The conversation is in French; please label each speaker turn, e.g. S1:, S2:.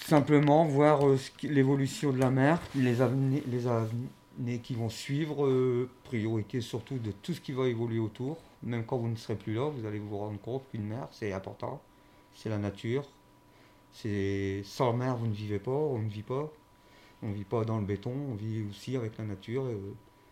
S1: simplement voir euh, l'évolution de la mer, les années, les qui vont suivre, euh, priorité surtout de tout ce qui va évoluer autour. Même quand vous ne serez plus là, vous allez vous rendre compte qu'une mer, c'est important. C'est la nature. C'est sans mer, vous ne vivez pas, on ne vit pas. On ne vit pas dans le béton, on vit aussi avec la nature. Euh,